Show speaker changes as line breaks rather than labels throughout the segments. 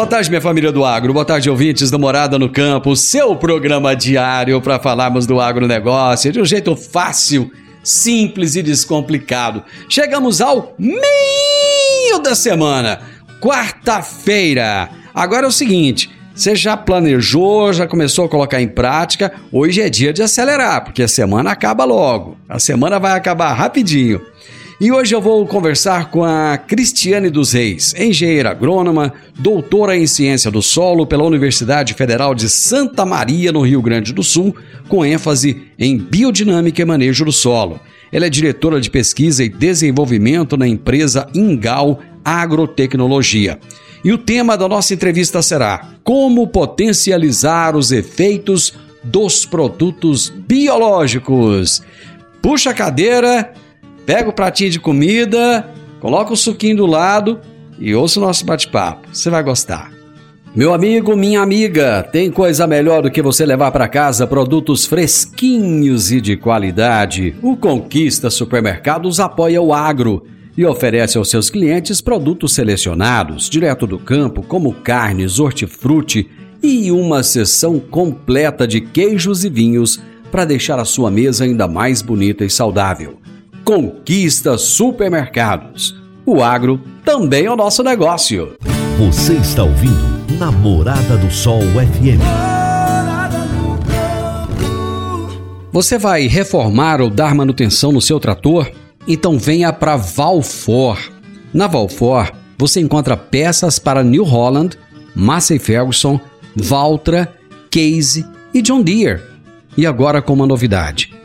Boa tarde, minha família do agro. Boa tarde, ouvintes do Morada no Campo, seu programa diário para falarmos do agronegócio de um jeito fácil, simples e descomplicado. Chegamos ao meio da semana, quarta-feira. Agora é o seguinte. Você já planejou, já começou a colocar em prática? Hoje é dia de acelerar, porque a semana acaba logo. A semana vai acabar rapidinho. E hoje eu vou conversar com a Cristiane dos Reis, engenheira agrônoma, doutora em ciência do solo pela Universidade Federal de Santa Maria, no Rio Grande do Sul, com ênfase em biodinâmica e manejo do solo. Ela é diretora de pesquisa e desenvolvimento na empresa Ingal Agrotecnologia. E o tema da nossa entrevista será: Como potencializar os efeitos dos produtos biológicos. Puxa a cadeira Pega o pratinho de comida, coloca o suquinho do lado e ouça o nosso bate-papo. Você vai gostar. Meu amigo, minha amiga, tem coisa melhor do que você levar para casa produtos fresquinhos e de qualidade. O Conquista Supermercados apoia o agro e oferece aos seus clientes produtos selecionados, direto do campo, como carnes, hortifruti e uma seção completa de queijos e vinhos para deixar a sua mesa ainda mais bonita e saudável. Conquista Supermercados. O agro também é o nosso negócio.
Você está ouvindo Namorada do Sol FM.
Você vai reformar ou dar manutenção no seu trator? Então venha para Valfor. Na Valfor, você encontra peças para New Holland, Massey Ferguson, Valtra, Case e John Deere. E agora com uma novidade: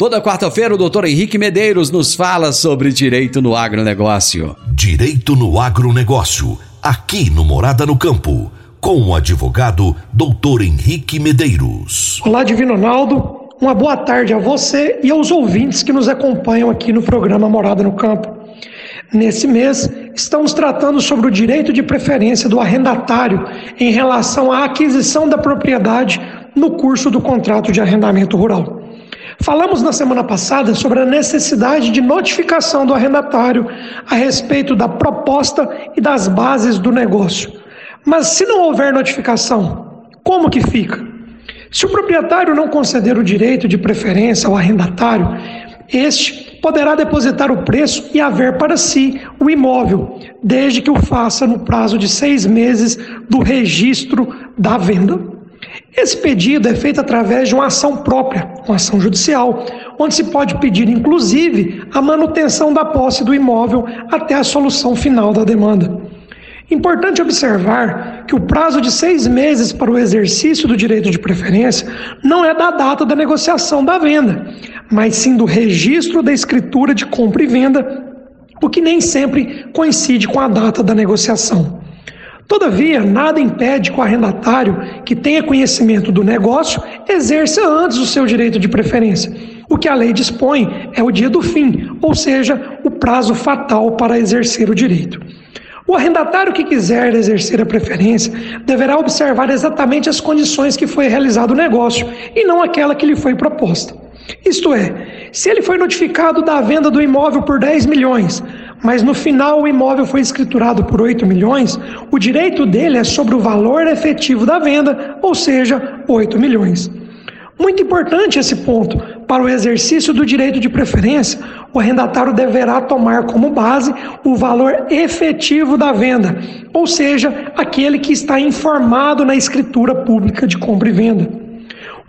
Toda quarta-feira, o doutor Henrique Medeiros nos fala sobre direito no agronegócio.
Direito no agronegócio. Aqui no Morada no Campo. Com o advogado doutor Henrique Medeiros.
Olá, Divino Ronaldo. Uma boa tarde a você e aos ouvintes que nos acompanham aqui no programa Morada no Campo. Nesse mês, estamos tratando sobre o direito de preferência do arrendatário em relação à aquisição da propriedade no curso do contrato de arrendamento rural. Falamos na semana passada sobre a necessidade de notificação do arrendatário a respeito da proposta e das bases do negócio. Mas se não houver notificação, como que fica? Se o proprietário não conceder o direito de preferência ao arrendatário, este poderá depositar o preço e haver para si o imóvel, desde que o faça no prazo de seis meses do registro da venda. Esse pedido é feito através de uma ação própria, uma ação judicial, onde se pode pedir, inclusive, a manutenção da posse do imóvel até a solução final da demanda. Importante observar que o prazo de seis meses para o exercício do direito de preferência não é da data da negociação da venda, mas sim do registro da escritura de compra e venda, o que nem sempre coincide com a data da negociação. Todavia, nada impede que o arrendatário que tenha conhecimento do negócio exerça antes o seu direito de preferência. O que a lei dispõe é o dia do fim, ou seja, o prazo fatal para exercer o direito. O arrendatário que quiser exercer a preferência deverá observar exatamente as condições que foi realizado o negócio e não aquela que lhe foi proposta. Isto é, se ele foi notificado da venda do imóvel por 10 milhões, mas no final o imóvel foi escriturado por 8 milhões, o direito dele é sobre o valor efetivo da venda, ou seja, 8 milhões. Muito importante esse ponto. Para o exercício do direito de preferência, o arrendatário deverá tomar como base o valor efetivo da venda, ou seja, aquele que está informado na escritura pública de compra e venda.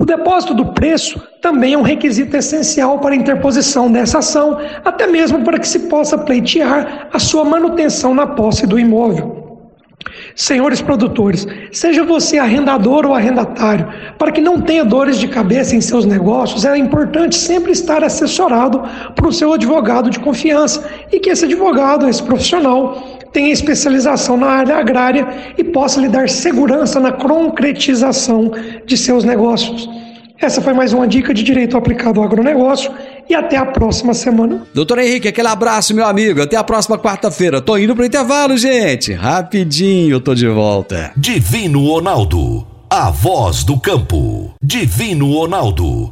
O depósito do preço também é um requisito essencial para a interposição dessa ação, até mesmo para que se possa pleitear a sua manutenção na posse do imóvel. Senhores produtores, seja você arrendador ou arrendatário, para que não tenha dores de cabeça em seus negócios, é importante sempre estar assessorado por seu advogado de confiança e que esse advogado, esse profissional, tenha especialização na área agrária e possa lhe dar segurança na concretização de seus negócios. Essa foi mais uma dica de direito aplicado ao agronegócio e até a próxima semana.
Doutor Henrique, aquele abraço, meu amigo. Até a próxima quarta-feira. Tô indo pro intervalo, gente. Rapidinho, tô de volta.
Divino Ronaldo, a voz do campo. Divino Ronaldo,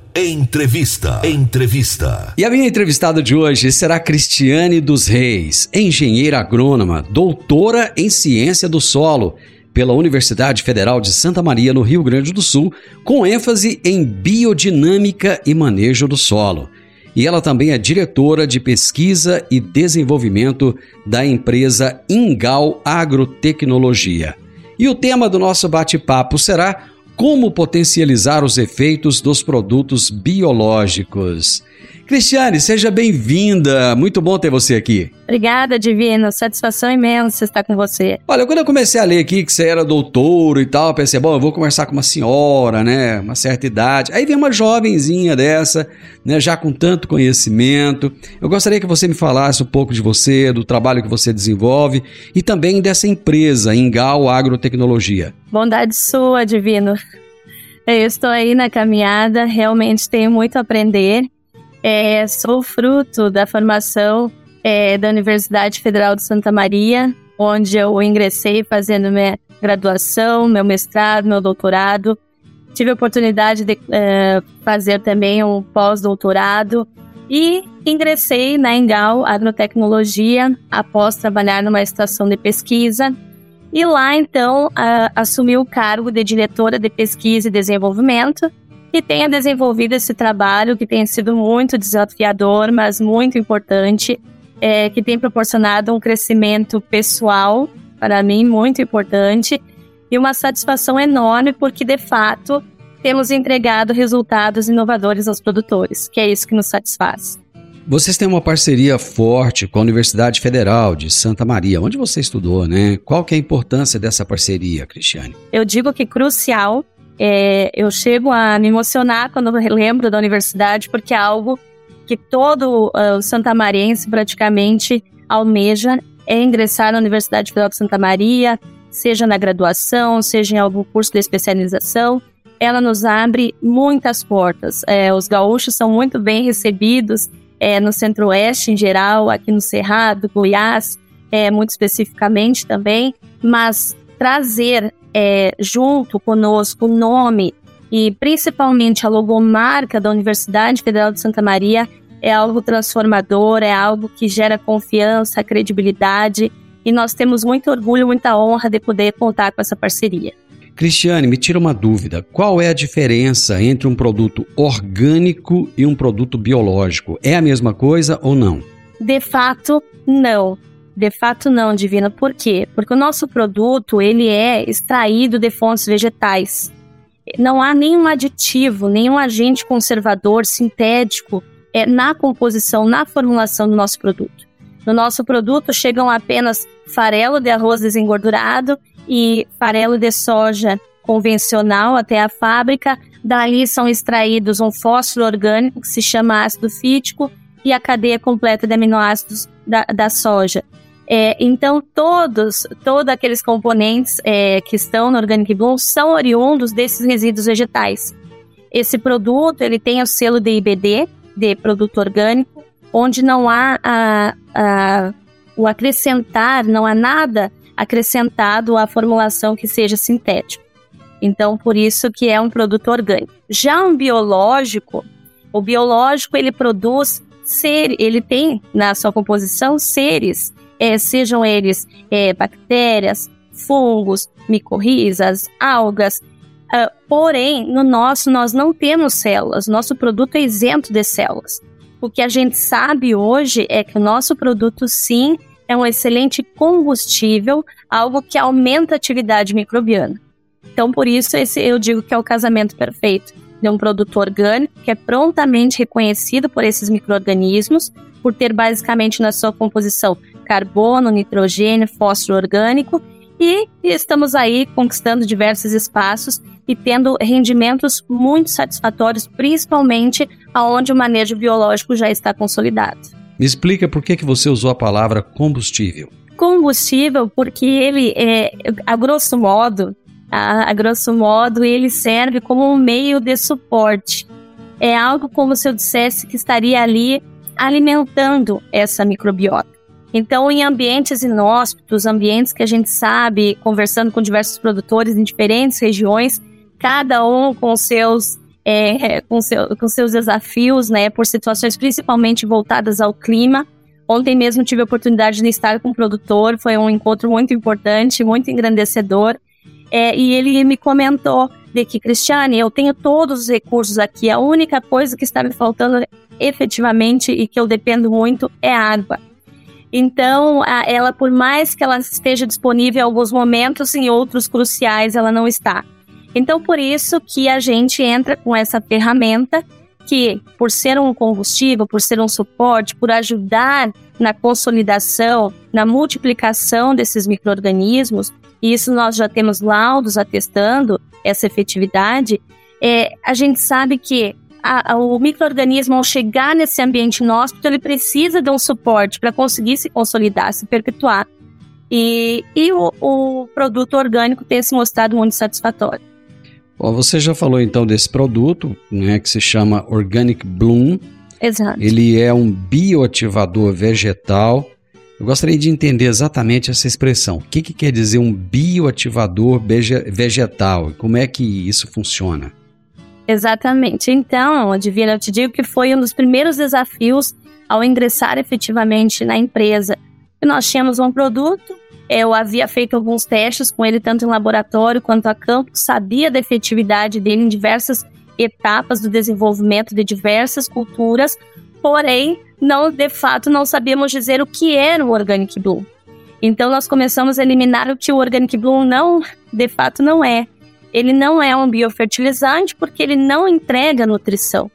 Entrevista. Entrevista.
E a minha entrevistada de hoje será Cristiane dos Reis, engenheira agrônoma, doutora em ciência do solo pela Universidade Federal de Santa Maria, no Rio Grande do Sul, com ênfase em biodinâmica e manejo do solo. E ela também é diretora de pesquisa e desenvolvimento da empresa Ingal Agrotecnologia. E o tema do nosso bate-papo será como potencializar os efeitos dos produtos biológicos. Cristiane, seja bem-vinda. Muito bom ter você aqui.
Obrigada, Divino. Satisfação imensa estar com você.
Olha, quando eu comecei a ler aqui que você era doutor e tal, pensei, bom, eu vou conversar com uma senhora, né? Uma certa idade. Aí vem uma jovenzinha dessa, né? Já com tanto conhecimento. Eu gostaria que você me falasse um pouco de você, do trabalho que você desenvolve e também dessa empresa, Ingal Agrotecnologia.
Bondade sua, Divino. Eu estou aí na caminhada, realmente tenho muito a aprender é, sou fruto da formação é, da Universidade Federal de Santa Maria, onde eu ingressei fazendo minha graduação, meu mestrado, meu doutorado. Tive a oportunidade de é, fazer também um pós-doutorado e ingressei na Engal Agrotecnologia após trabalhar numa estação de pesquisa. E lá, então, a, assumi o cargo de diretora de pesquisa e desenvolvimento que tenha desenvolvido esse trabalho, que tenha sido muito desafiador, mas muito importante, é, que tem proporcionado um crescimento pessoal, para mim, muito importante, e uma satisfação enorme, porque de fato temos entregado resultados inovadores aos produtores, que é isso que nos satisfaz.
Vocês têm uma parceria forte com a Universidade Federal de Santa Maria, onde você estudou, né? Qual que é a importância dessa parceria, Cristiane?
Eu digo que crucial, é, eu chego a me emocionar quando lembro da universidade, porque é algo que todo uh, santamarense praticamente almeja é ingressar na Universidade Federal de Santa Maria, seja na graduação, seja em algum curso de especialização. Ela nos abre muitas portas. É, os gaúchos são muito bem recebidos é, no Centro-Oeste em geral, aqui no Cerrado, Goiás, é, muito especificamente também, mas trazer é, junto conosco o nome e principalmente a logomarca da Universidade Federal de Santa Maria é algo transformador, é algo que gera confiança, credibilidade e nós temos muito orgulho, muita honra de poder contar com essa parceria.
Cristiane, me tira uma dúvida. Qual é a diferença entre um produto orgânico e um produto biológico? É a mesma coisa ou não?
De fato, não. De fato, não, Divina. Por quê? Porque o nosso produto ele é extraído de fontes vegetais. Não há nenhum aditivo, nenhum agente conservador sintético é, na composição, na formulação do nosso produto. No nosso produto chegam apenas farelo de arroz desengordurado e farelo de soja convencional até a fábrica. Dali são extraídos um fósforo orgânico que se chama ácido fítico e a cadeia completa de aminoácidos da, da soja. É, então, todos, todos aqueles componentes é, que estão no Organic Bloom são oriundos desses resíduos vegetais. Esse produto ele tem o selo de IBD, de produto orgânico, onde não há a, a, o acrescentar, não há nada acrescentado à formulação que seja sintético. Então, por isso que é um produto orgânico. Já um biológico, o biológico ele produz ser, ele tem na sua composição seres, é, sejam eles é, bactérias, fungos, micorrizas, algas. Uh, porém, no nosso nós não temos células. Nosso produto é isento de células. O que a gente sabe hoje é que o nosso produto sim é um excelente combustível, algo que aumenta a atividade microbiana. Então, por isso, esse eu digo que é o casamento perfeito de um produto orgânico que é prontamente reconhecido por esses micro-organismos, por ter basicamente na sua composição carbono, nitrogênio, fósforo orgânico, e estamos aí conquistando diversos espaços e tendo rendimentos muito satisfatórios, principalmente aonde o manejo biológico já está consolidado.
Me explica por que, que você usou a palavra combustível.
Combustível, porque ele, é, a grosso modo, a, a grosso modo, ele serve como um meio de suporte. É algo como se eu dissesse que estaria ali alimentando essa microbiota. Então, em ambientes inóspitos, ambientes que a gente sabe, conversando com diversos produtores em diferentes regiões, cada um com seus é, com, seu, com seus desafios, né, por situações principalmente voltadas ao clima. Ontem mesmo tive a oportunidade de estar com um produtor, foi um encontro muito importante, muito engrandecedor. É, e ele me comentou de que, Cristiane, eu tenho todos os recursos aqui, a única coisa que está me faltando efetivamente e que eu dependo muito é água. Então, a, ela, por mais que ela esteja disponível em alguns momentos, em outros cruciais ela não está. Então, por isso que a gente entra com essa ferramenta que, por ser um combustível, por ser um suporte, por ajudar na consolidação, na multiplicação desses micro-organismos, e isso nós já temos laudos atestando essa efetividade, é, a gente sabe que a, a, o microorganismo, ao chegar nesse ambiente inóspito, ele precisa de um suporte para conseguir se consolidar, se perpetuar. E, e o, o produto orgânico tem se mostrado muito satisfatório.
Você já falou então desse produto, né, que se chama Organic Bloom.
Exato.
Ele é um bioativador vegetal. Eu gostaria de entender exatamente essa expressão. O que, que quer dizer um bioativador vegetal? Como é que isso funciona?
Exatamente. Então, Divina, eu te digo que foi um dos primeiros desafios ao ingressar efetivamente na empresa. Nós tínhamos um produto eu havia feito alguns testes com ele, tanto em laboratório quanto a campo, sabia da efetividade dele em diversas etapas do desenvolvimento de diversas culturas, porém, não de fato não sabíamos dizer o que era o Organic Bloom. Então nós começamos a eliminar o que o Organic Bloom não, de fato não é. Ele não é um biofertilizante porque ele não entrega nutrição.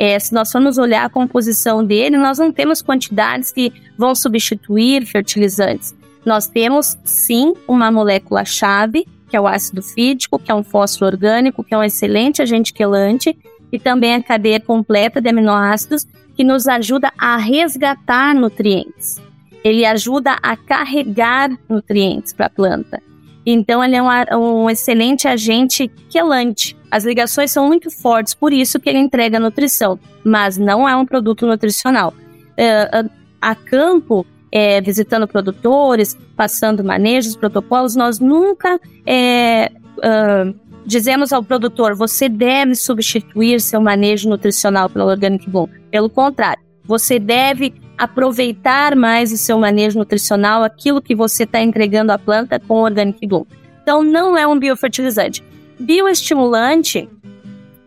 É, se nós formos olhar a composição dele, nós não temos quantidades que vão substituir fertilizantes. Nós temos, sim, uma molécula-chave, que é o ácido fítico, que é um fósforo orgânico, que é um excelente agente quelante, e também a cadeia completa de aminoácidos, que nos ajuda a resgatar nutrientes. Ele ajuda a carregar nutrientes para a planta. Então, ele é um, um, excelente agente quelante. As ligações são muito fortes, por isso que ele entrega nutrição, mas não é um produto nutricional. Uh, a campo é, visitando produtores, passando manejos, protocolos, nós nunca é, uh, dizemos ao produtor, você deve substituir seu manejo nutricional pelo Organic Bloom. Pelo contrário, você deve aproveitar mais o seu manejo nutricional, aquilo que você está entregando à planta com o Organic Bloom. Então, não é um biofertilizante. Bioestimulante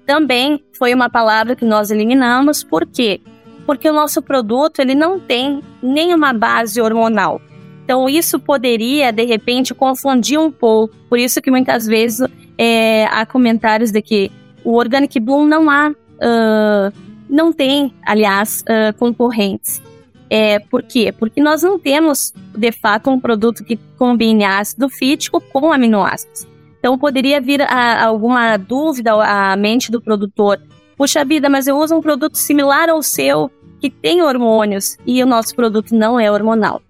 também foi uma palavra que nós eliminamos, por quê? Porque o nosso produto ele não tem nenhuma base hormonal. Então, isso poderia, de repente, confundir um pouco. Por isso que muitas vezes é, há comentários de que o Organic Bloom não há, uh, não tem, aliás, uh, concorrentes. É, por quê? Porque nós não temos, de fato, um produto que combine ácido fítico com aminoácidos. Então, poderia vir a, alguma dúvida à mente do produtor. Puxa vida, mas eu uso um produto similar ao seu, que tem hormônios, e o nosso produto não é hormonal.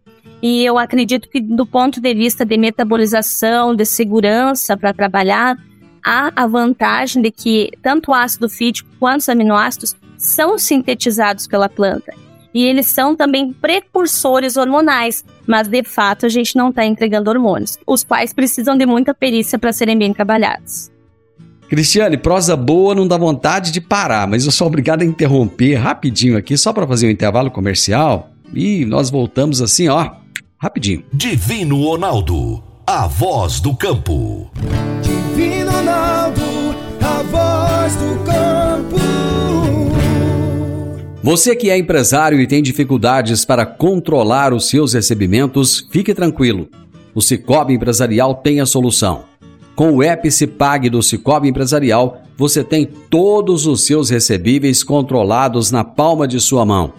E eu acredito que, do ponto de vista de metabolização, de segurança para trabalhar, há a vantagem de que tanto o ácido fítico quanto os aminoácidos são sintetizados pela planta. E eles são também precursores hormonais, mas de fato a gente não está entregando hormônios, os quais precisam de muita perícia para serem bem trabalhados.
Cristiane, prosa boa não dá vontade de parar, mas eu sou obrigado a interromper rapidinho aqui, só para fazer um intervalo comercial. E nós voltamos assim, ó, rapidinho.
Divino Ronaldo, a voz do campo.
Divino Ronaldo, a voz do campo.
Você que é empresário e tem dificuldades para controlar os seus recebimentos, fique tranquilo. O Cicobi Empresarial tem a solução. Com o Epicipag do Cicobi Empresarial, você tem todos os seus recebíveis controlados na palma de sua mão.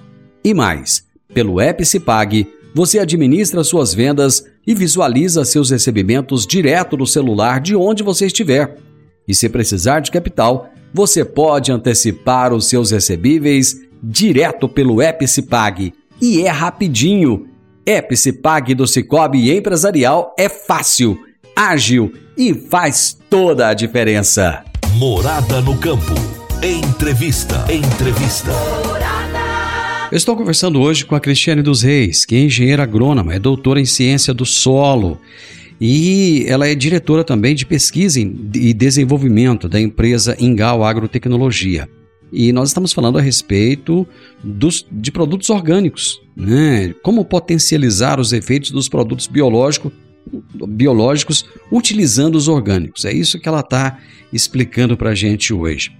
E mais, pelo Epicipag, você administra suas vendas e visualiza seus recebimentos direto no celular de onde você estiver. E se precisar de capital, você pode antecipar os seus recebíveis direto pelo Epicipag. E é rapidinho. Epicipag do Cicobi Empresarial é fácil, ágil e faz toda a diferença.
Morada no campo. Entrevista. Entrevista.
Eu estou conversando hoje com a Cristiane dos Reis, que é engenheira agrônoma, é doutora em ciência do solo e ela é diretora também de pesquisa e desenvolvimento da empresa Ingal Agrotecnologia. E nós estamos falando a respeito dos, de produtos orgânicos, né? Como potencializar os efeitos dos produtos biológicos biológicos utilizando os orgânicos. É isso que ela está explicando para a gente hoje.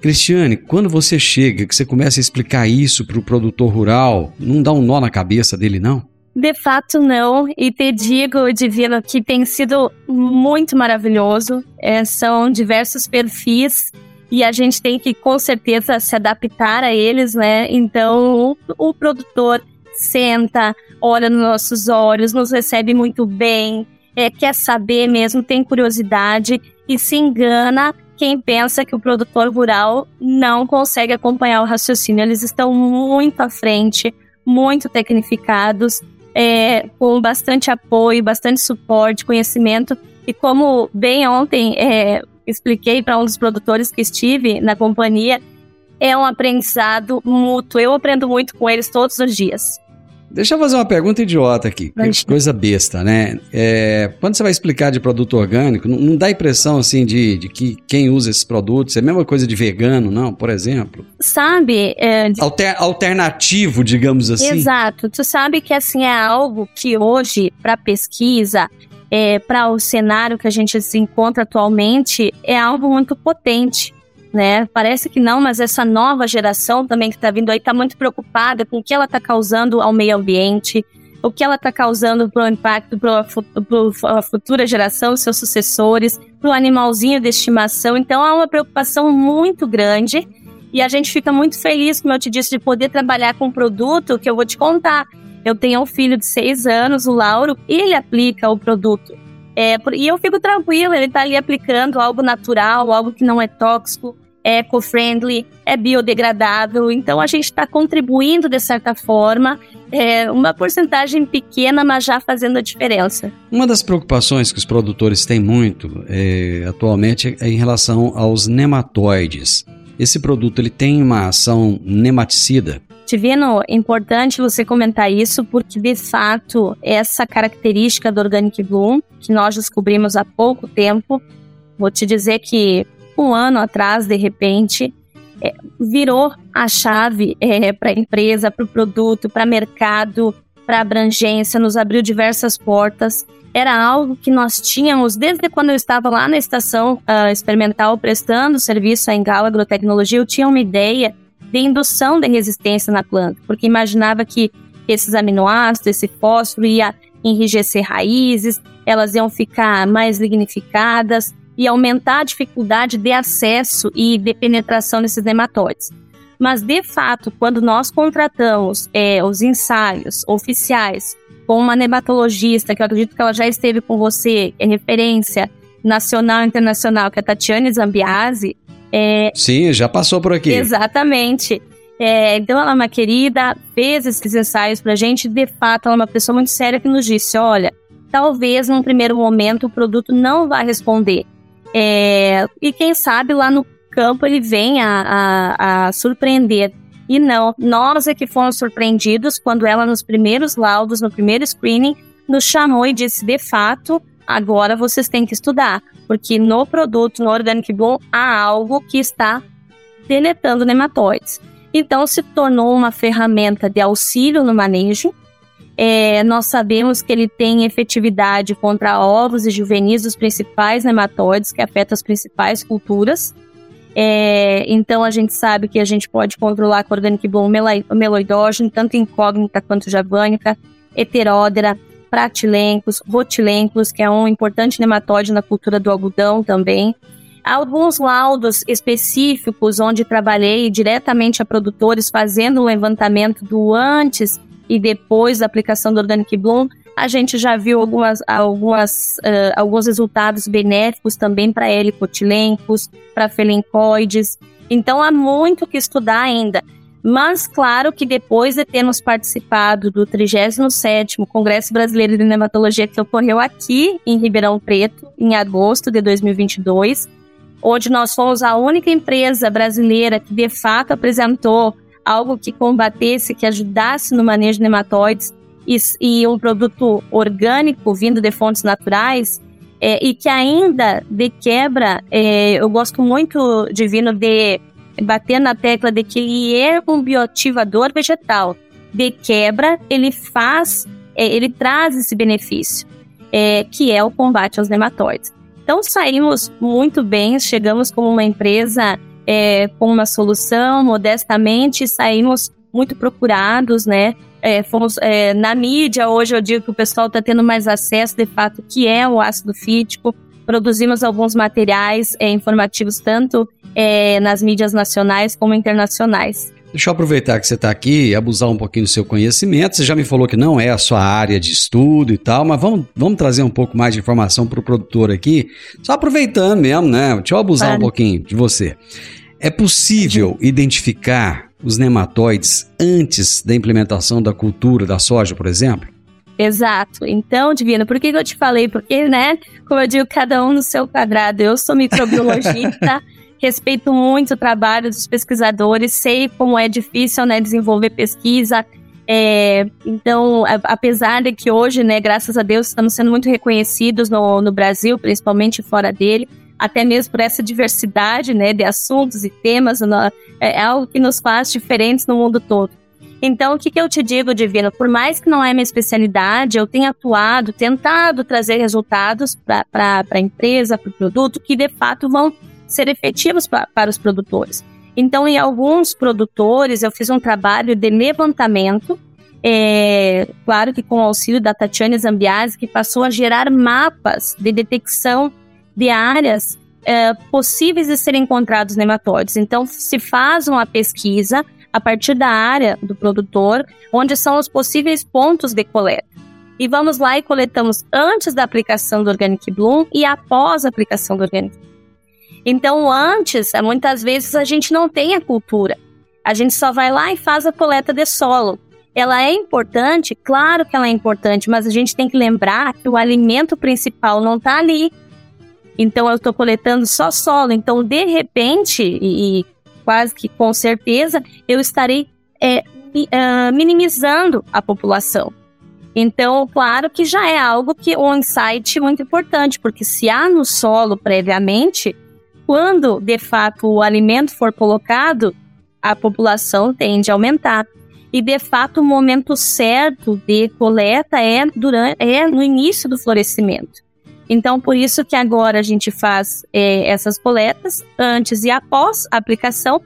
Cristiane, quando você chega, que você começa a explicar isso para o produtor rural, não dá um nó na cabeça dele, não?
De fato, não. E te digo, Divino, que tem sido muito maravilhoso. É, são diversos perfis e a gente tem que, com certeza, se adaptar a eles, né? Então, o, o produtor senta, olha nos nossos olhos, nos recebe muito bem, é, quer saber mesmo, tem curiosidade e se engana quem pensa que o produtor rural não consegue acompanhar o raciocínio. Eles estão muito à frente, muito tecnificados é, com bastante apoio, bastante suporte, conhecimento. E como bem ontem é, expliquei para um dos produtores que estive na companhia, é um aprendizado mútuo. Eu aprendo muito com eles todos os dias.
Deixa eu fazer uma pergunta idiota aqui, coisa besta, né? É, quando você vai explicar de produto orgânico, não, não dá impressão assim de, de, que quem usa esses produtos é a mesma coisa de vegano, não? Por exemplo?
Sabe? É, de...
Alter, alternativo, digamos assim.
Exato. Tu sabe que assim é algo que hoje, para pesquisa, é, para o cenário que a gente se encontra atualmente, é algo muito potente né? Parece que não, mas essa nova geração também que está vindo aí está muito preocupada com o que ela está causando ao meio ambiente, o que ela está causando para o impacto para a futura geração, seus sucessores, para o animalzinho de estimação. Então há uma preocupação muito grande e a gente fica muito feliz, como eu te disse, de poder trabalhar com um produto que eu vou te contar. Eu tenho um filho de seis anos, o Lauro, e ele aplica o produto. É, e eu fico tranquila, ele está ali aplicando algo natural, algo que não é tóxico, eco-friendly, é biodegradável. Então a gente está contribuindo de certa forma, é, uma porcentagem pequena, mas já fazendo a diferença.
Uma das preocupações que os produtores têm muito é, atualmente é em relação aos nematóides. Esse produto ele tem uma ação nematicida?
Tivino, é importante você comentar isso, porque de fato, essa característica do Organic Bloom, que nós descobrimos há pouco tempo, vou te dizer que um ano atrás, de repente, é, virou a chave é, para a empresa, para o produto, para mercado, para abrangência, nos abriu diversas portas. Era algo que nós tínhamos desde quando eu estava lá na estação uh, experimental prestando serviço à Engala Agrotecnologia, eu tinha uma ideia de indução de resistência na planta, porque imaginava que esses aminoácidos, esse fósforo ia enrijecer raízes, elas iam ficar mais lignificadas, e aumentar a dificuldade de acesso e de penetração desses nematóides. Mas, de fato, quando nós contratamos é, os ensaios oficiais com uma nematologista, que eu acredito que ela já esteve com você, é referência nacional e internacional, que é a Tatiane Zambiase. É,
Sim, já passou por aqui.
Exatamente. É, então, ela é uma querida, fez esses ensaios para a gente. De fato, ela é uma pessoa muito séria que nos disse: olha, talvez num primeiro momento o produto não vá responder, é, e quem sabe lá no campo ele venha a, a, surpreender. E não, nós é que fomos surpreendidos quando ela, nos primeiros laudos, no primeiro screening, nos chamou e disse: de fato, agora vocês têm que estudar, porque no produto, no Organic Bloom, há algo que está deletando nematóides. Então, se tornou uma ferramenta de auxílio no manejo, é, nós sabemos que ele tem efetividade contra ovos e juvenis dos principais nematóides que afetam as principais culturas. É, então a gente sabe que a gente pode controlar com Organic Bloom meloidógeno, tanto incógnita quanto javânica, heteródera, pratilencos, rotilencos, que é um importante nematóide na cultura do algodão também. Há alguns laudos específicos onde trabalhei diretamente a produtores fazendo o levantamento do antes e depois da aplicação do Organic Bloom, a gente já viu algumas, algumas, uh, alguns resultados benéficos também para helicotilencos, para felencoides. Então há muito que estudar ainda. Mas claro que depois de termos participado do 37º Congresso Brasileiro de Nematologia que ocorreu aqui em Ribeirão Preto, em agosto de 2022, onde nós fomos a única empresa brasileira que de fato apresentou algo que combatesse, que ajudasse no manejo de nematóides e, e um produto orgânico vindo de fontes naturais, é, e que ainda de quebra, é, eu gosto muito, Divino, de bater na tecla de que ele é um bioativador vegetal. De quebra, ele faz, é, ele traz esse benefício, é, que é o combate aos nematóides. Então saímos muito bem, chegamos como uma empresa é, com uma solução, modestamente saímos muito procurados, né? É, fomos é, na mídia hoje eu digo que o pessoal está tendo mais acesso de fato que é o ácido fítico. Produzimos alguns materiais é, informativos tanto é, nas mídias nacionais como internacionais.
Deixa eu aproveitar que você está aqui e abusar um pouquinho do seu conhecimento. Você já me falou que não é a sua área de estudo e tal, mas vamos, vamos trazer um pouco mais de informação para o produtor aqui. Só aproveitando mesmo, né? Deixa eu abusar claro. um pouquinho de você. É possível identificar os nematóides antes da implementação da cultura da soja, por exemplo?
Exato. Então, Divina, por que, que eu te falei? Porque, né, como eu digo, cada um no seu quadrado. Eu sou microbiologista, respeito muito o trabalho dos pesquisadores, sei como é difícil né, desenvolver pesquisa. É, então, a, apesar de que hoje, né, graças a Deus, estamos sendo muito reconhecidos no, no Brasil, principalmente fora dele, até mesmo por essa diversidade né, de assuntos e temas, é, é algo que nos faz diferentes no mundo todo. Então, o que, que eu te digo, Divino? Por mais que não é minha especialidade, eu tenho atuado, tentado trazer resultados para a empresa, para o produto, que de fato vão ser efetivos pra, para os produtores. Então, em alguns produtores, eu fiz um trabalho de levantamento, é, claro que com o auxílio da Tatiane Zambiasi, que passou a gerar mapas de detecção de áreas é, possíveis de serem encontrados nematóides. Então, se faz uma pesquisa a partir da área do produtor, onde são os possíveis pontos de coleta. E vamos lá e coletamos antes da aplicação do Organic Bloom e após a aplicação do Organic Bloom. Então, antes, muitas vezes a gente não tem a cultura. A gente só vai lá e faz a coleta de solo. Ela é importante, claro que ela é importante, mas a gente tem que lembrar que o alimento principal não está ali. Então, eu estou coletando só solo. Então, de repente, e, e, quase que com certeza, eu estarei é, minimizando a população. Então, claro que já é algo que um insight muito importante, porque se há no solo previamente, quando de fato o alimento for colocado, a população tende a aumentar. E de fato o momento certo de coleta é durante é no início do florescimento. Então, por isso que agora a gente faz é, essas coletas antes e após a aplicação.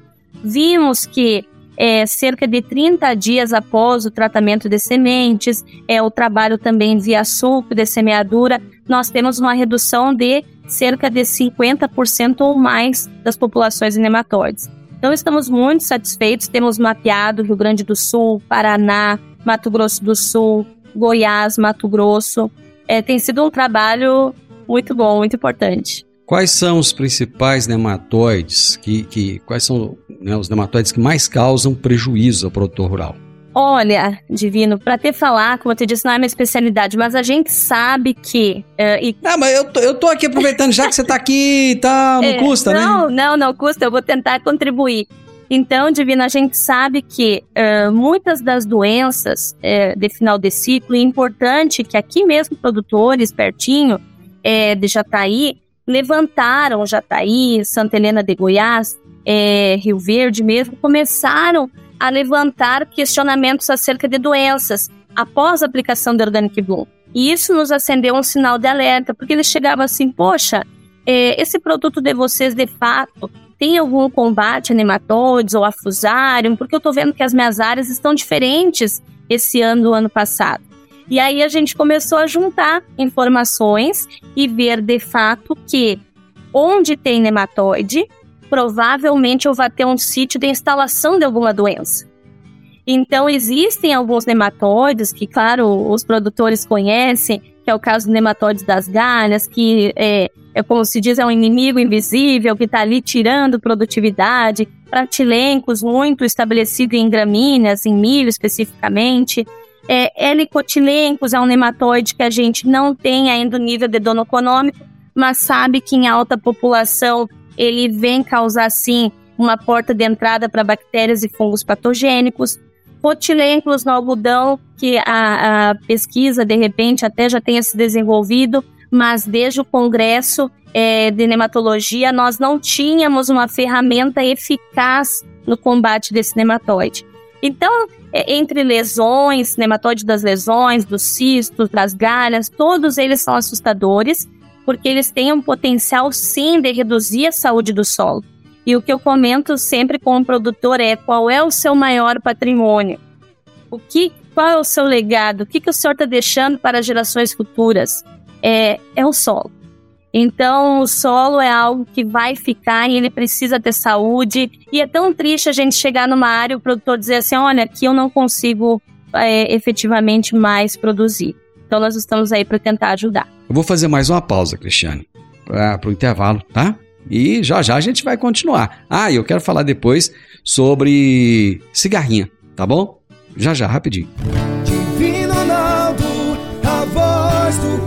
Vimos que é, cerca de 30 dias após o tratamento de sementes, é o trabalho também via sulco de semeadura, nós temos uma redução de cerca de 50% ou mais das populações de nematóides. Então estamos muito satisfeitos, temos mapeado Rio Grande do Sul, Paraná, Mato Grosso do Sul, Goiás, Mato Grosso. É, tem sido um trabalho muito bom, muito importante.
Quais são os principais nematóides que, que quais são né, os nematóides que mais causam prejuízo ao produtor rural?
Olha, Divino, para te falar, como eu te disse, não é minha especialidade, mas a gente sabe que.
Uh, e... Ah, mas eu tô, eu tô aqui aproveitando já que você tá aqui e tá, não é, custa,
não,
né?
Não, não, não custa, eu vou tentar contribuir. Então, Divino, a gente sabe que uh, muitas das doenças uh, de final de ciclo, e é importante que aqui mesmo produtores, pertinho de Jataí, levantaram Jataí, Santa Helena de Goiás, é, Rio Verde mesmo, começaram a levantar questionamentos acerca de doenças após a aplicação do Organic Bloom. E isso nos acendeu um sinal de alerta, porque eles chegavam assim, poxa, é, esse produto de vocês de fato tem algum combate a nematóides ou a fusarium? Porque eu estou vendo que as minhas áreas estão diferentes esse ano do ano passado. E aí a gente começou a juntar informações e ver de fato que onde tem nematóide, provavelmente eu vou ter um sítio de instalação de alguma doença. Então existem alguns nematóides que, claro, os produtores conhecem, que é o caso do nematóides das galhas, que é, é como se diz, é um inimigo invisível que está ali tirando produtividade, pratilencos muito estabelecido em gramíneas, em milho especificamente. É, helicotilencos é um nematóide que a gente não tem ainda o nível de dono econômico, mas sabe que em alta população ele vem causar sim uma porta de entrada para bactérias e fungos patogênicos. Cotilencos no algodão, que a, a pesquisa de repente até já tenha se desenvolvido, mas desde o Congresso é, de Nematologia nós não tínhamos uma ferramenta eficaz no combate desse nematóide. Então, é, entre lesões, nematóide das lesões, dos cistos, das galhas, todos eles são assustadores, porque eles têm um potencial sim de reduzir a saúde do solo. E o que eu comento sempre com o produtor é qual é o seu maior patrimônio? O que, qual é o seu legado? O que, que o senhor está deixando para gerações futuras? É, é o solo. Então, o solo é algo que vai ficar e ele precisa ter saúde. E é tão triste a gente chegar numa área e o produtor dizer assim: olha, aqui eu não consigo é, efetivamente mais produzir. Então, nós estamos aí para tentar ajudar.
Eu vou fazer mais uma pausa, Cristiane, para o intervalo, tá? E já já a gente vai continuar. Ah, e eu quero falar depois sobre cigarrinha, tá bom? Já já, rapidinho.
Divino Ronaldo, a voz do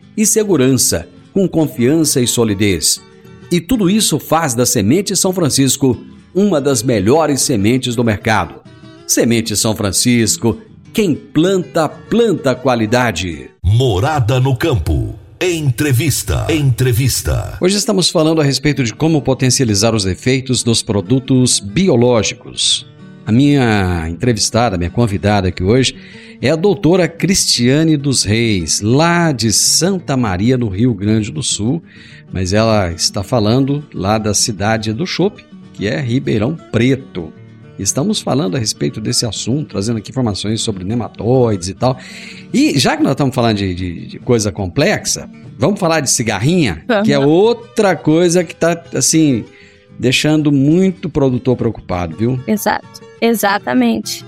e segurança, com confiança e solidez. E tudo isso faz da Semente São Francisco uma das melhores sementes do mercado. Semente São Francisco, quem planta, planta qualidade.
Morada no campo. Entrevista. Entrevista.
Hoje estamos falando a respeito de como potencializar os efeitos dos produtos biológicos. A minha entrevistada, minha convidada aqui hoje é a doutora Cristiane dos Reis, lá de Santa Maria, no Rio Grande do Sul, mas ela está falando lá da cidade do Chope, que é Ribeirão Preto. Estamos falando a respeito desse assunto, trazendo aqui informações sobre nematóides e tal. E já que nós estamos falando de, de, de coisa complexa, vamos falar de cigarrinha, uhum. que é outra coisa que está assim deixando muito produtor preocupado, viu?
Exato, exatamente.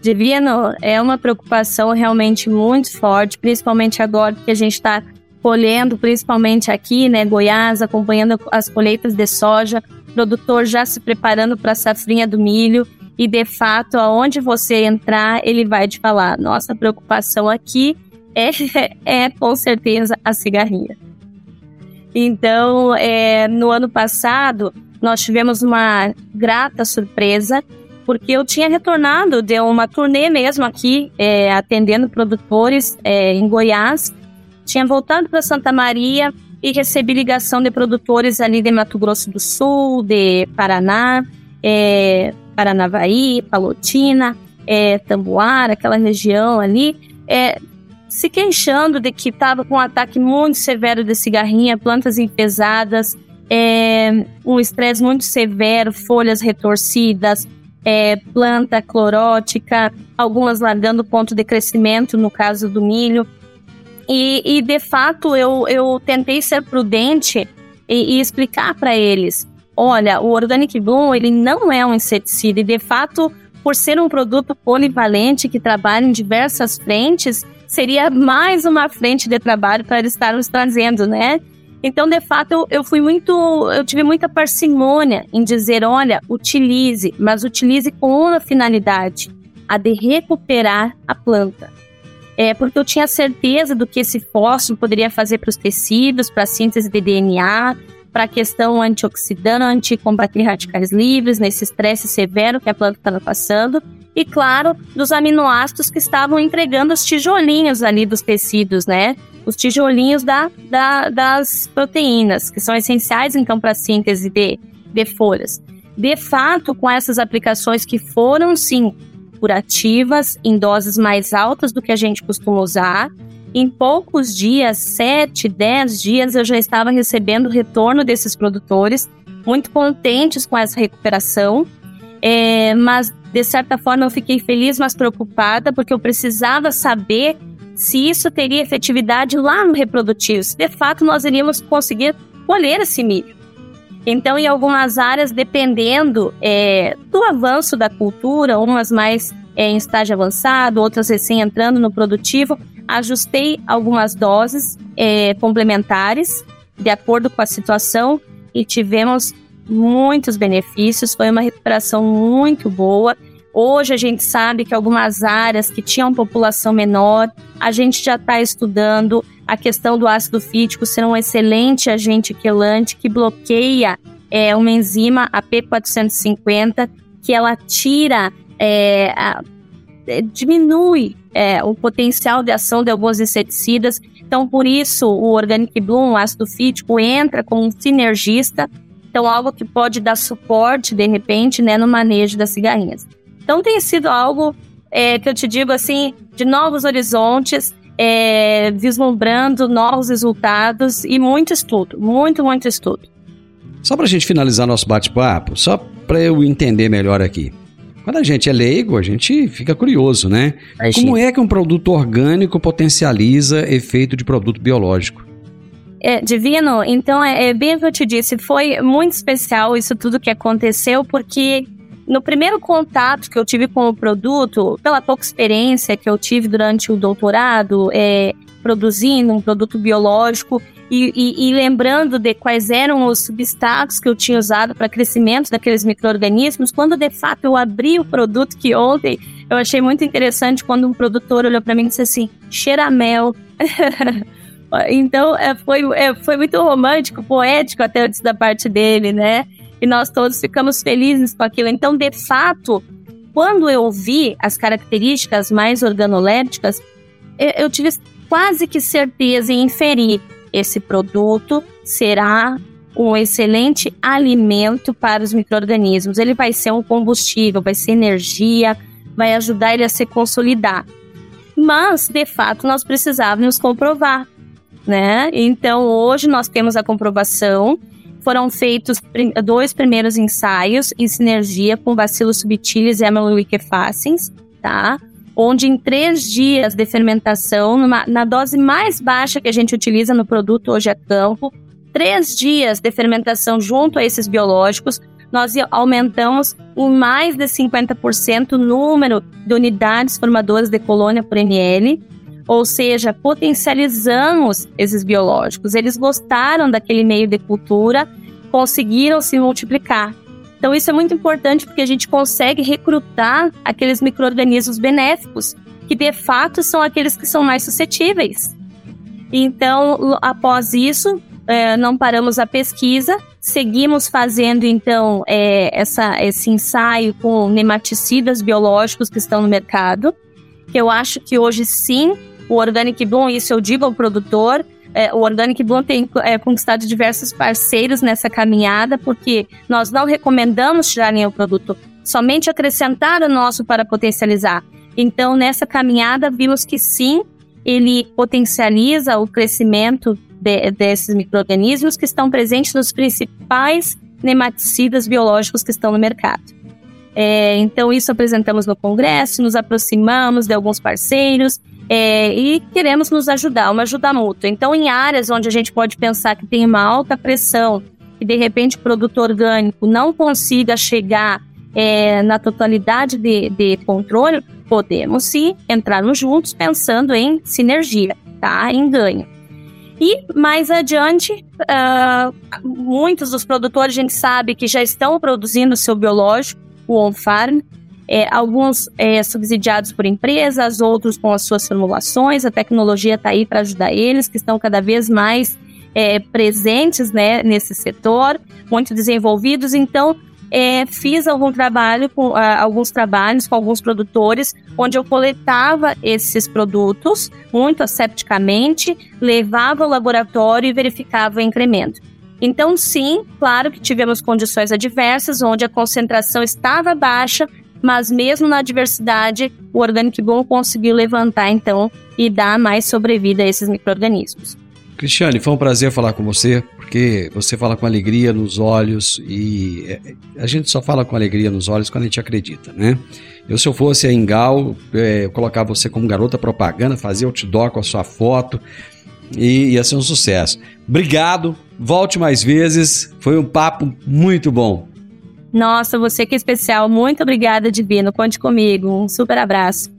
Divino, é uma preocupação realmente muito forte, principalmente agora que a gente está colhendo, principalmente aqui, né, Goiás, acompanhando as colheitas de soja, produtor já se preparando para a safrinha do milho e de fato, aonde você entrar, ele vai te falar: nossa preocupação aqui é, é com certeza a cigarrinha. Então, é, no ano passado, nós tivemos uma grata surpresa, porque eu tinha retornado de uma turnê mesmo aqui, é, atendendo produtores é, em Goiás, tinha voltado para Santa Maria e recebi ligação de produtores ali de Mato Grosso do Sul, de Paraná, é, Paranavaí, Palotina, é, Tamboara, aquela região ali, é, se queixando de que estava com um ataque muito severo de cigarrinha, plantas enfesadas, é, um estresse muito severo, folhas retorcidas, é, planta clorótica, algumas largando ponto de crescimento, no caso do milho. E, e de fato, eu, eu tentei ser prudente e, e explicar para eles: olha, o Organic Bloom ele não é um inseticida e, de fato, por ser um produto polivalente que trabalha em diversas frentes, seria mais uma frente de trabalho para eles estarem nos trazendo, né? Então, de fato, eu, eu fui muito, eu tive muita parcimônia em dizer, olha, utilize, mas utilize com uma finalidade, a de recuperar a planta é, porque eu tinha certeza do que esse fósforo poderia fazer para os tecidos, para a síntese de DNA, para a questão antioxidante, anti-combater radicais livres, nesse estresse severo que a planta estava passando, e claro, dos aminoácidos que estavam entregando os tijolinhos ali dos tecidos, né? Os tijolinhos da, da, das proteínas, que são essenciais então para a síntese de, de folhas. De fato, com essas aplicações que foram sim curativas em doses mais altas do que a gente costuma usar. Em poucos dias, 7, 10 dias, eu já estava recebendo retorno desses produtores, muito contentes com essa recuperação. É, mas, de certa forma, eu fiquei feliz, mas preocupada, porque eu precisava saber se isso teria efetividade lá no reprodutivo, se de fato nós iríamos conseguir colher esse milho. Então, em algumas áreas, dependendo é, do avanço da cultura, umas mais é, em estágio avançado, outras recém entrando no produtivo, ajustei algumas doses é, complementares de acordo com a situação e tivemos muitos benefícios. Foi uma recuperação muito boa. Hoje a gente sabe que algumas áreas que tinham população menor, a gente já está estudando a questão do ácido fítico ser um excelente agente quelante que bloqueia é, uma enzima, a P450, que ela tira, é, a, é, diminui é, o potencial de ação de alguns inseticidas. Então, por isso, o Organic Bloom, o ácido fítico, entra como um sinergista, então algo que pode dar suporte, de repente, né, no manejo das cigarrinhas. Então, tem sido algo é, que eu te digo assim, de novos horizontes, é, vislumbrando novos resultados e muito estudo, muito, muito estudo.
Só para a gente finalizar nosso bate-papo, só para eu entender melhor aqui. Quando a gente é leigo, a gente fica curioso, né? Como é que um produto orgânico potencializa efeito de produto biológico?
É, divino, então é, é bem o que eu te disse, foi muito especial isso tudo que aconteceu, porque no primeiro contato que eu tive com o produto, pela pouca experiência que eu tive durante o doutorado, é, produzindo um produto biológico e, e, e, lembrando de quais eram os substratos que eu tinha usado para crescimento daqueles micro-organismos, quando de fato eu abri o produto que ontem, eu achei muito interessante quando um produtor olhou para mim e disse assim, cheira mel. então, é, foi, é, foi muito romântico, poético até antes da parte dele, né? E nós todos ficamos felizes com aquilo. Então, de fato, quando eu vi as características mais organolépticas, eu tive quase que certeza em inferir esse produto será um excelente alimento para os micro-organismos. Ele vai ser um combustível, vai ser energia, vai ajudar ele a se consolidar. Mas, de fato, nós precisávamos comprovar, né? Então, hoje nós temos a comprovação foram feitos dois primeiros ensaios em sinergia com Bacillus subtilis e Amyloidofaciens, tá? Onde em três dias de fermentação, numa, na dose mais baixa que a gente utiliza no produto hoje a campo, três dias de fermentação junto a esses biológicos, nós aumentamos em mais de 50% o número de unidades formadoras de colônia por ml, ou seja, potencializamos esses biológicos. Eles gostaram daquele meio de cultura, conseguiram se multiplicar. Então, isso é muito importante porque a gente consegue recrutar aqueles micro-organismos benéficos, que de fato são aqueles que são mais suscetíveis. Então, após isso, é, não paramos a pesquisa, seguimos fazendo então é, essa, esse ensaio com nematicidas biológicos que estão no mercado. Eu acho que hoje sim, o Organic Bloom, isso eu digo ao produtor, é, o Organic Bloom tem é, conquistado diversos parceiros nessa caminhada, porque nós não recomendamos tirar nenhum produto, somente acrescentar o nosso para potencializar. Então, nessa caminhada, vimos que sim, ele potencializa o crescimento de, desses micro-organismos que estão presentes nos principais nematicidas biológicos que estão no mercado. É, então, isso apresentamos no Congresso, nos aproximamos de alguns parceiros é, e queremos nos ajudar, uma ajuda mútua. Então, em áreas onde a gente pode pensar que tem uma alta pressão e de repente o produto orgânico não consiga chegar é, na totalidade de, de controle, podemos sim entrarmos juntos pensando em sinergia, tá? Em ganho. E mais adiante, uh, muitos dos produtores a gente sabe que já estão produzindo seu biológico, o on-farm, é, alguns é, subsidiados por empresas, outros com as suas formulações. A tecnologia está aí para ajudar eles, que estão cada vez mais é, presentes né, nesse setor, muito desenvolvidos. Então, é, fiz algum trabalho com alguns trabalhos com alguns produtores, onde eu coletava esses produtos muito asepticamente, levava ao laboratório e verificava o incremento. Então, sim, claro que tivemos condições adversas, onde a concentração estava baixa, mas mesmo na adversidade, o Organic Boom conseguiu levantar então e dar mais sobrevida a esses micro-organismos.
Cristiane, foi um prazer falar com você, porque você fala com alegria nos olhos e é, a gente só fala com alegria nos olhos quando a gente acredita, né? Eu, se eu fosse a Engal, é, eu colocava você como garota propaganda, fazia outdoor com a sua foto e ia ser um sucesso. Obrigado, volte mais vezes, foi um papo muito bom.
Nossa, você que é especial. Muito obrigada, Divino. Conte comigo. Um super abraço.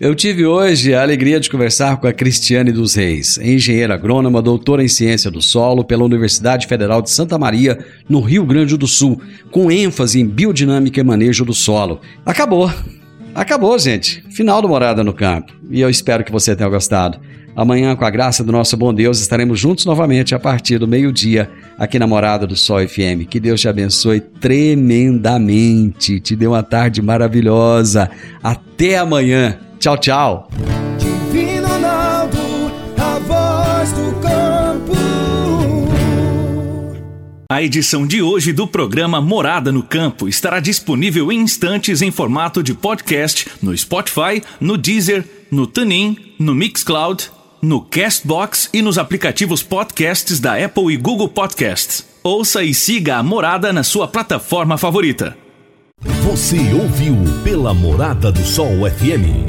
Eu tive hoje a alegria de conversar com a Cristiane dos Reis, engenheira agrônoma, doutora em ciência do solo pela Universidade Federal de Santa Maria, no Rio Grande do Sul, com ênfase em biodinâmica e manejo do solo. Acabou! Acabou, gente. Final do Morada no Campo. E eu espero que você tenha gostado. Amanhã, com a graça do nosso bom Deus, estaremos juntos novamente a partir do meio-dia aqui na Morada do Sol FM. Que Deus te abençoe tremendamente. Te dê uma tarde maravilhosa. Até amanhã. Tchau, tchau. Divino Ronaldo, a voz do
campo. A edição de hoje do programa Morada no Campo estará disponível em instantes em formato de podcast no Spotify, no Deezer, no TuneIn, no Mixcloud no Castbox e nos aplicativos podcasts da Apple e Google Podcasts. Ouça e siga a Morada na sua plataforma favorita.
Você ouviu pela Morada do Sol FM.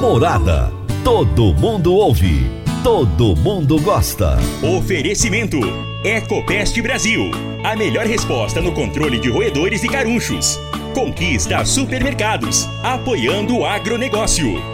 Morada. Todo mundo ouve. Todo mundo gosta.
Oferecimento. Ecopest Brasil. A melhor resposta no controle de roedores e carunchos. Conquista supermercados. Apoiando o agronegócio.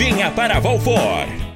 Venha para Valfor.